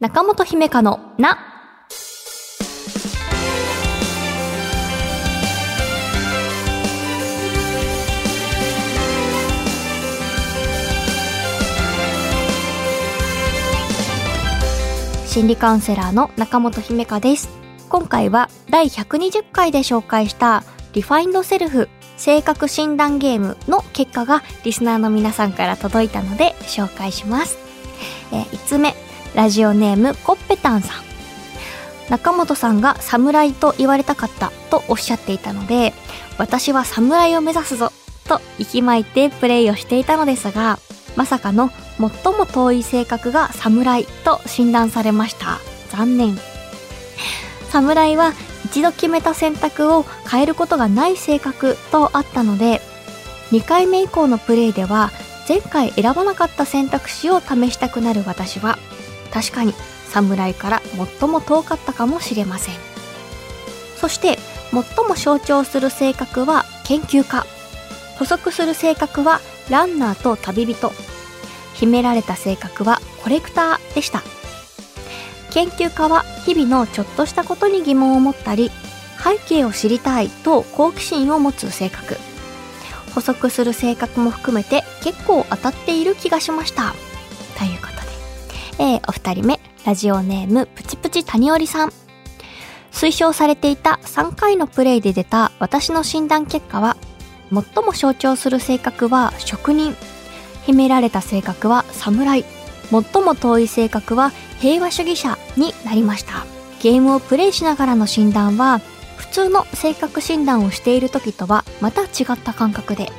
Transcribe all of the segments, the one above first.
中本姫香のな。心理カウンセラーの中本姫香です。今回は第120回で紹介したリファインドセルフ性格診断ゲームの結果がリスナーの皆さんから届いたので紹介します。えー、5つ目、ラジオネームコッペタンさん。中本さんが侍と言われたかったとおっしゃっていたので、私は侍を目指すぞと息巻いてプレイをしていたのですが、まさかの最も遠い性格が侍と診断されました。残念。侍は一度決めた選択を変えることがない性格とあったので、2回目以降のプレイでは前回選ばなかった選択肢を試したくなる私は、確かに侍から最も遠かったかもしれません。そして最も象徴する性格は研究家。補足する性格はランナーと旅人。秘められた性格はコレクターでした。研究家は日々のちょっとしたことに疑問を持ったり、背景を知りたいと好奇心を持つ性格。補足する性格も含めて結構当たっている気がしました。ということ、えー、お二人目、ラジオネームプチプチ谷織さん。推奨されていた3回のプレイで出た私の診断結果は、最も象徴する性格は職人、秘められた性格は侍、最も遠い性格は平和主義者になりました。ゲームをプレイしながらの診断は、普通の性格診断をしている時とはまた違った感覚で、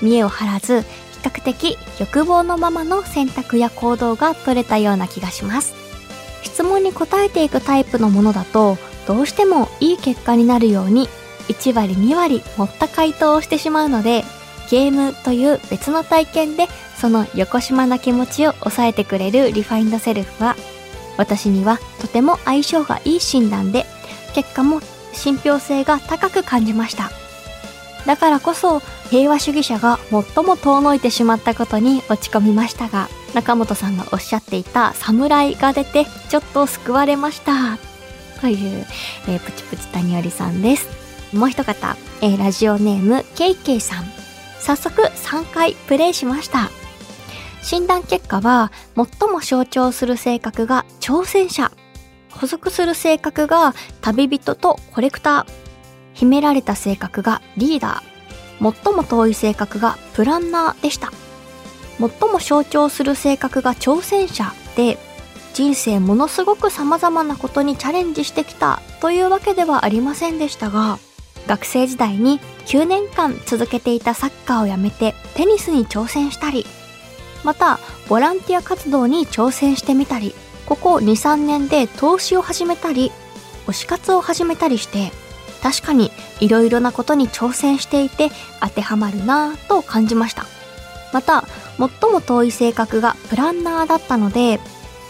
見栄を張らず、較的欲望のままの選択や行動が取れたような気がします。質問に答えていくタイプのものだと、どうしてもいい結果になるように、1割2割持った回答をしてしまうので、ゲームという別の体験でその横島な気持ちを抑えてくれるリファインドセルフは私にはとても相性がいい診断で結果も信憑性が高く感じましただからこそ平和主義者が最も遠のいてしまったことに落ち込みましたが中本さんがおっしゃっていた侍が出てちょっと救われました。という、えー、プチプチ谷織さんです。もう一方、えー、ラジオネームケイケイさん。早速3回プレイしました。診断結果は最も象徴する性格が挑戦者。補足する性格が旅人とコレクター。秘められた性格がリーダー。最も遠い性格がプランナーでした。最も象徴する性格が挑戦者で人生ものすごく様々なことにチャレンジしてきたというわけではありませんでしたが学生時代に9年間続けていたサッカーをやめてテニスに挑戦したりまたボランティア活動に挑戦してみたりここ23年で投資を始めたり推し活を始めたりして確かにいろいろなことに挑戦していて当てはまるなぁと感じましたまた最も遠い性格がプランナーだったので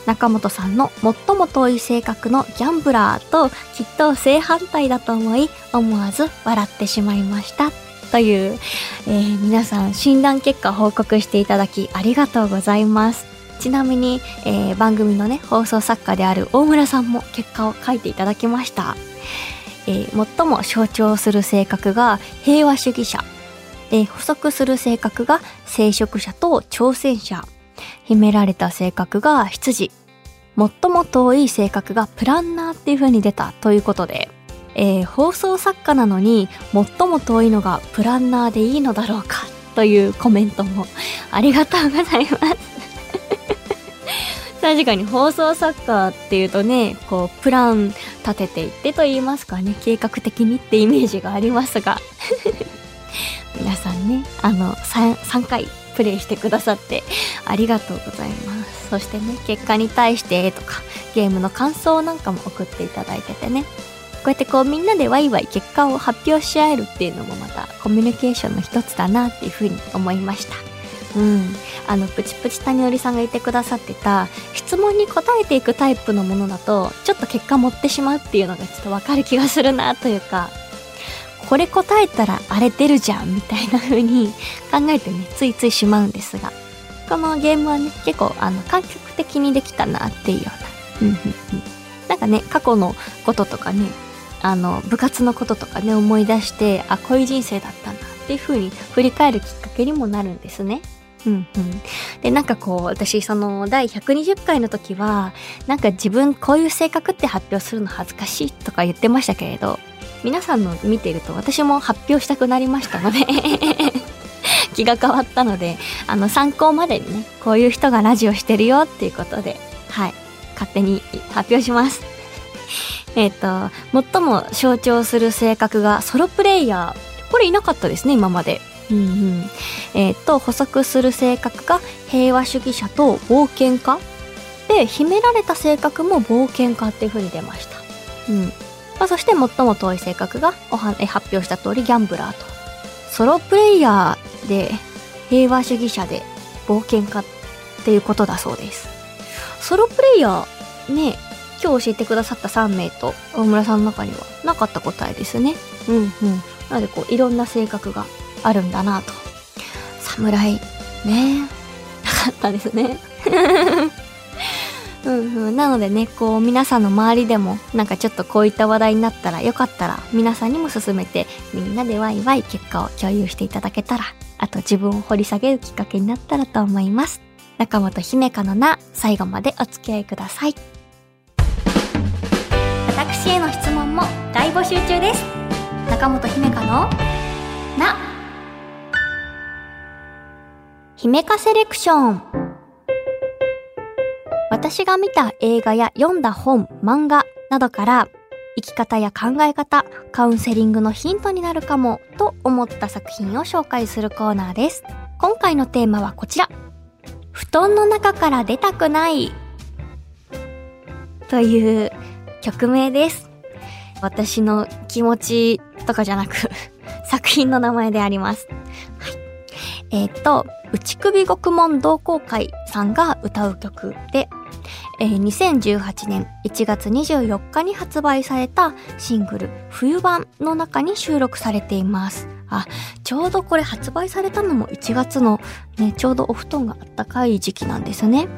中本さんの最も遠い性格のギャンブラーときっと正反対だと思い思わず笑ってしまいましたという、えー、皆さん診断結果報告していただきありがとうございます。ちなみに、えー、番組のね、放送作家である大村さんも結果を書いていただきました。えー、最も象徴する性格が平和主義者。えー、補足する性格が聖職者と挑戦者。秘められた性格が羊。最も遠い性格がプランナーっていう風に出たということで、えー、放送作家なのに最も遠いのがプランナーでいいのだろうかというコメントもありがとうございます確かに放送作家っていうとね、こう、プラン立てていってと言いますかね、計画的にってイメージがありますが 皆さんね、あの3、3回プレイしてくださってありがとうございます。そしてね、結果に対してとか、ゲームの感想なんかも送っていただいててね、こうやってこうみんなでワイワイ結果を発表し合えるっていうのもまたコミュニケーションの一つだなっていうふうに思いました。うん。あの、プチプチ谷織さんが言ってくださってた、質問に答えていくタイプのものだと、ちょっと結果持ってしまうっていうのがちょっとわかる気がするなというか、これ答えたらあれ出るじゃんみたいな風に考えてね、ついついしまうんですが、このゲームはね、結構あの、感覚的にできたなっていうような。なんかね、過去のこととかね、あの、部活のこととかね、思い出して、あ、こういう人生だったんだっていう風に振り返るきっかけにもなるんですね。うんうん。で、なんかこう、私、その、第120回の時は、なんか自分、こういう性格って発表するの恥ずかしいとか言ってましたけれど、皆さんの見てると私も発表したくなりましたので 気が変わったので、あの、参考までにね、こういう人がラジオしてるよっていうことで、はい、勝手に発表します。えっと、最も象徴する性格がソロプレイヤー。これいなかったですね、今まで。うんうん。えっと、補足する性格が平和主義者と冒険家？で、秘められた性格も冒険家っていう風に出ました。うん。まあ、そして最も遠い性格がおはえ発表した通りギャンブラーと。ソロプレイヤーで平和主義者で冒険家っていうことだそうです。ソロプレイヤーね、今日教えてくださった3名と大村さんの中にはなかった答えですね。うんうん。なのでこういろんな性格があるんだなと。侍、ねなかったですね。うんうん。なのでね、こう皆さんの周りでもなんかちょっとこういった話題になったらよかったら皆さんにも勧めてみんなでワイワイ結果を共有していただけたら、あと自分を掘り下げるきっかけになったらと思います。中本姫香のな、最後までお付き合いください。私への質問も大募集中です。中本姫香のな、姫香セレクション。私が見た映画や読んだ本、漫画などから生き方や考え方、カウンセリングのヒントになるかもと思った作品を紹介するコーナーです。今回のテーマはこちら。布団の中から出たくないという曲名です。私の気持ちとかじゃなく作品の名前であります。えっ、ー、と、内首獄門同好会さんが歌う曲で、えー、2018年1月24日に発売されたシングル冬版の中に収録されています。あ、ちょうどこれ発売されたのも1月のね、ちょうどお布団があったかい時期なんですね。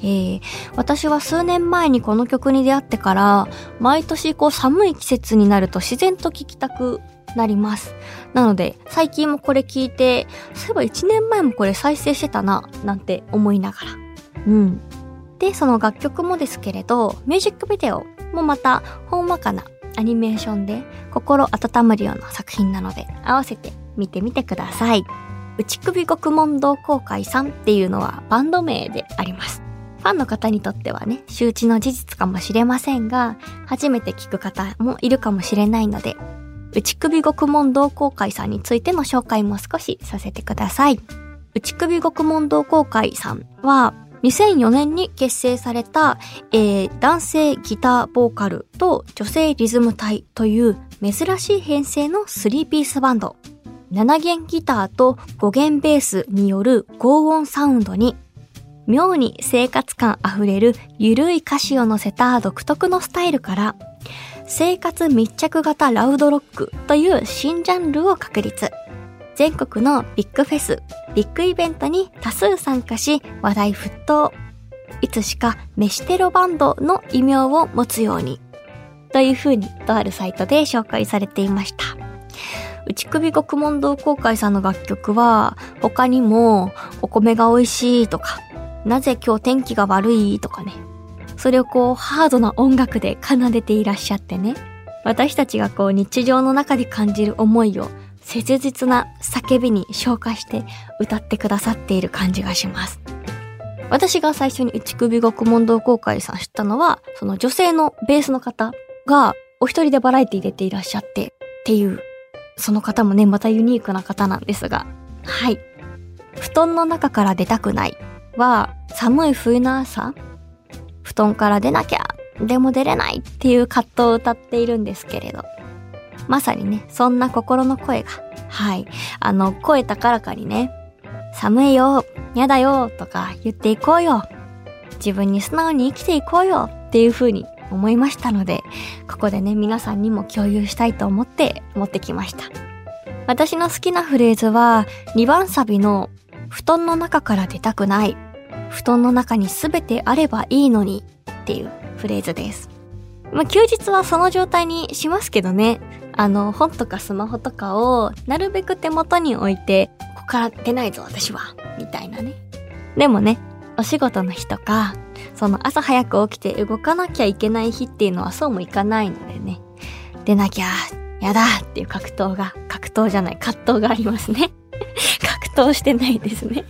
えー、私は数年前にこの曲に出会ってから、毎年こう寒い季節になると自然と聴きたくなります。なので、最近もこれ聞いて、そういえば1年前もこれ再生してたな、なんて思いながら。うん。で、その楽曲もですけれど、ミュージックビデオもまた、ほんわかなアニメーションで心温まるような作品なので、合わせて見てみてください。内首獄門同好会さんっていうのはバンド名であります。ファンの方にとってはね、周知の事実かもしれませんが、初めて聞く方もいるかもしれないので、内首獄門同好会さんについての紹介も少しさせてください。内首獄門同好会さんは、2004年に結成された、えー、男性ギターボーカルと女性リズム隊という珍しい編成の3ピースバンド。7弦ギターと5弦ベースによる高音サウンドに、妙に生活感あふれるゆるい歌詞を乗せた独特のスタイルから、生活密着型ラウドロックという新ジャンルを確立。全国のビッグフェス、ビッグイベントに多数参加し話題沸騰。いつしか飯テロバンドの異名を持つように。という風にとあるサイトで紹介されていました。内首獄門同好会さんの楽曲は他にもお米が美味しいとか、なぜ今日天気が悪いとかね。それをこうハードな音楽で奏でていらっしゃってね。私たちがこう日常の中で感じる思いを切実な叫びに昇華して歌ってくださっている感じがします。私が最初に内首獄門同好会さん知ったのは、その女性のベースの方がお一人でバラエティ出ていらっしゃってっていう、その方もね、またユニークな方なんですが、はい。布団の中から出たくないは、寒い冬の朝、布団から出なきゃ、でも出れないっていう葛藤を歌っているんですけれど、まさにね、そんな心の声が、はい。あの、声高らかにね、寒いよ、やだよ、とか言っていこうよ。自分に素直に生きていこうよっていう風に思いましたので、ここでね、皆さんにも共有したいと思って持ってきました。私の好きなフレーズは、2番サビの、布団の中から出たくない。布団の中に全てあればいいのにっていうフレーズです。まあ、休日はその状態にしますけどね。あの、本とかスマホとかをなるべく手元に置いて、ここから出ないぞ私は、みたいなね。でもね、お仕事の日とか、その朝早く起きて動かなきゃいけない日っていうのはそうもいかないのでね。出なきゃ、やだっていう格闘が、格闘じゃない、葛藤がありますね。格闘してないですね。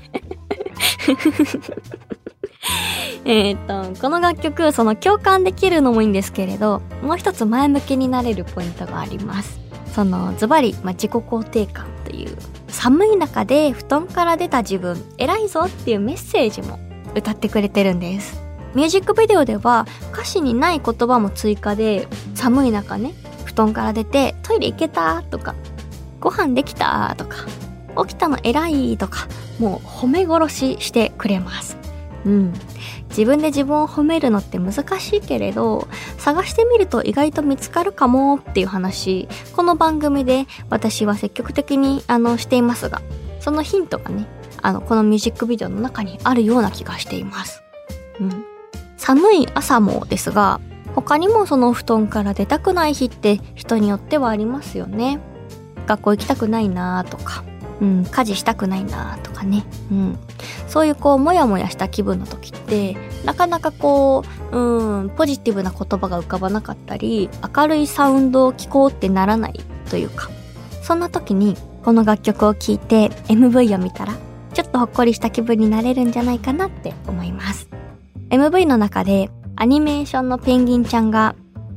えっと、この楽曲、その共感できるのもいいんですけれど、もう一つ前向きになれるポイントがあります。その、ズバリ、まあ、自己肯定感という、寒い中で布団から出た自分、偉いぞっていうメッセージも歌ってくれてるんです。ミュージックビデオでは歌詞にない言葉も追加で、寒い中ね、布団から出てトイレ行けたとか、ご飯できたとか、起きたの偉いとか、もう褒め殺ししてくれます。うん。自分で自分を褒めるのって難しいけれど、探してみると意外と見つかるかもっていう話、この番組で私は積極的にあのしていますが、そのヒントがね、あの、このミュージックビデオの中にあるような気がしています。うん。寒い朝もですが、他にもその布団から出たくない日って人によってはありますよね。学校行きたくないなとか、うん、家事したくないなとかね。うん。そういうこう、もやもやした気分の時って、なかなかこう、うん、ポジティブな言葉が浮かばなかったり、明るいサウンドを聴こうってならないというか、そんな時に、この楽曲を聴いて MV を見たら、ちょっとほっこりした気分になれるんじゃないかなって思います。MV の中で、アニメーションのペンギンちゃんが、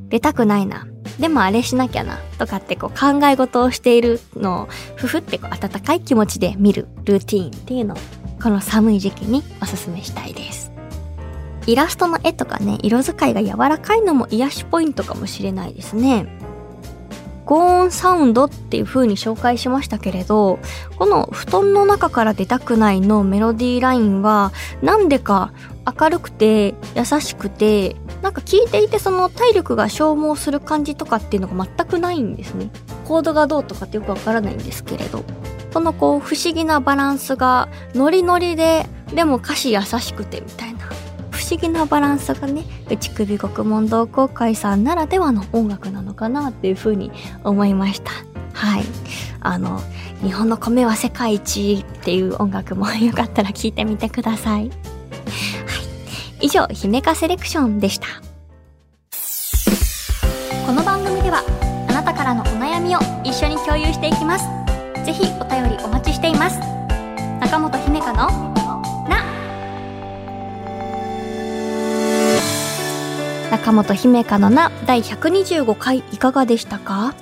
出たくないな。でもあれしなきゃな。とかってこう考え事をしているのを、ふふってこう温かい気持ちで見るルーティーンっていうのを、この寒い時期におすすめしたいです。イラストの絵とかね、色使いが柔らかいのも癒しポイントかもしれないですね。ゴーンサウンドっていう風に紹介しましたけれど、この布団の中から出たくないのメロディーラインは、なんでか明るくて優しくて、なんか聞いていてその体力が消耗する感じとかっていうのが全くないんですね。コードがどうとかってよくわからないんですけれど。このこう不思議なバランスがノリノリで、でも歌詞優しくてみたいな。不思議なバランスがね、内首獄門同好会さんならではの音楽なのかなっていうふうに思いました。はい。あの、日本の米は世界一っていう音楽もよかったら聴いてみてください。以上、姫かセレクションでした。この番組では、あなたからのお悩みを一緒に共有していきます。ぜひお便りお待ちしています。中本姫香のな中本姫香のな第125回いかがでしたか？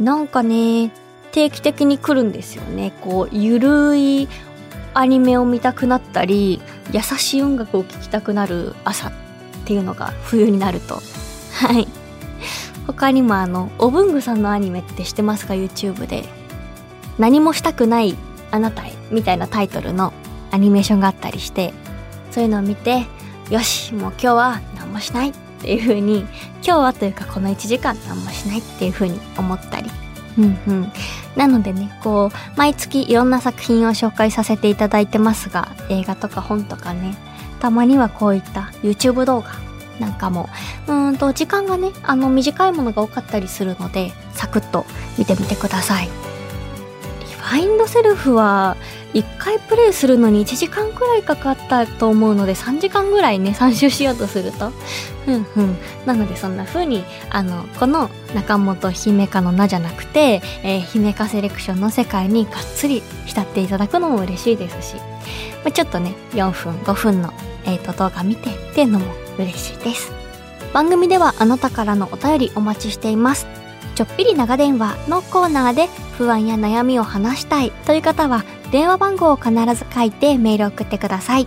なんかね、定期的に来るんですよね。こう、ゆるいアニメを見たくなったり、優しい音楽を聴きたくなる朝っていうのが冬になると。はい。他にもあの、おぶんぐさんのアニメって知ってますか ?YouTube で。何もしたくないあなたへみたいなタイトルのアニメーションがあったりして、そういうのを見て、よし、もう今日は何もしないっていう風に、今日はというかこの1時間何もしないっていう風に思ったり。うんうん。なのでね、こう、毎月いろんな作品を紹介させていただいてますが、映画とか本とかね、たまにはこういった YouTube 動画なんかも、うんと、時間がね、あの、短いものが多かったりするので、サクッと見てみてください。ファインドセルフは、1回プレイするのに1時間くらいかかったと思うので、3時間ぐらいね、参集しようとすると。ふんふん。なので、そんな風に、あの、この中本姫香の名じゃなくて、えー姫香セレクションの世界にがっつり浸っていただくのも嬉しいですし、まあ、ちょっとね、4分、5分の、えー、と動画見てっていうのも嬉しいです。番組ではあなたからのお便りお待ちしています。ちょっぴり長電話のコーナーで不安や悩みを話したいという方は電話番号を必ず書いてメールを送ってください。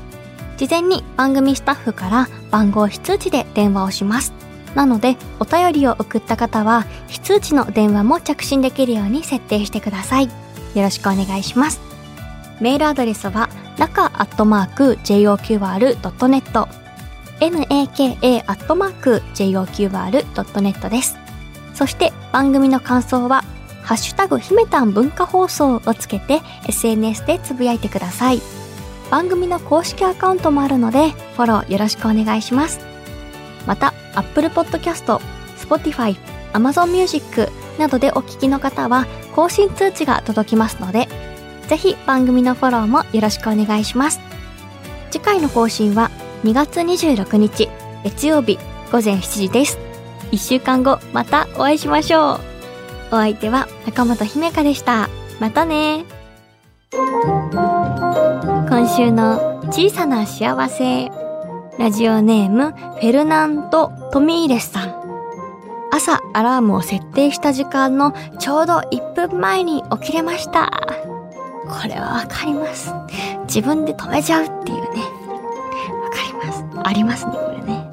事前に番組スタッフから番号非通知で電話をします。なので、お便りを送った方は非通知の電話も着信できるように設定してください。よろしくお願いします。メールアドレスは中アットマーク JOQR.net naka アットマーク JOQR.net です。そして番組の感想はハッシュタグひめたん文化放送をつけて SNS でつぶやいてください。番組の公式アカウントもあるのでフォローよろしくお願いします。また Apple Podcast、Spotify、Amazon Music などでお聞きの方は更新通知が届きますので、ぜひ番組のフォローもよろしくお願いします。次回の更新は2月26日月曜日午前7時です。1週間後またお会いしましょう。お相手は中本姫香でした。またね今週の小さな幸せ。ラジオネーム、フェルナント・トミーレスさん。朝アラームを設定した時間のちょうど1分前に起きれました。これはわかります。自分で止めちゃうっていうね。わかります。ありますね、これね。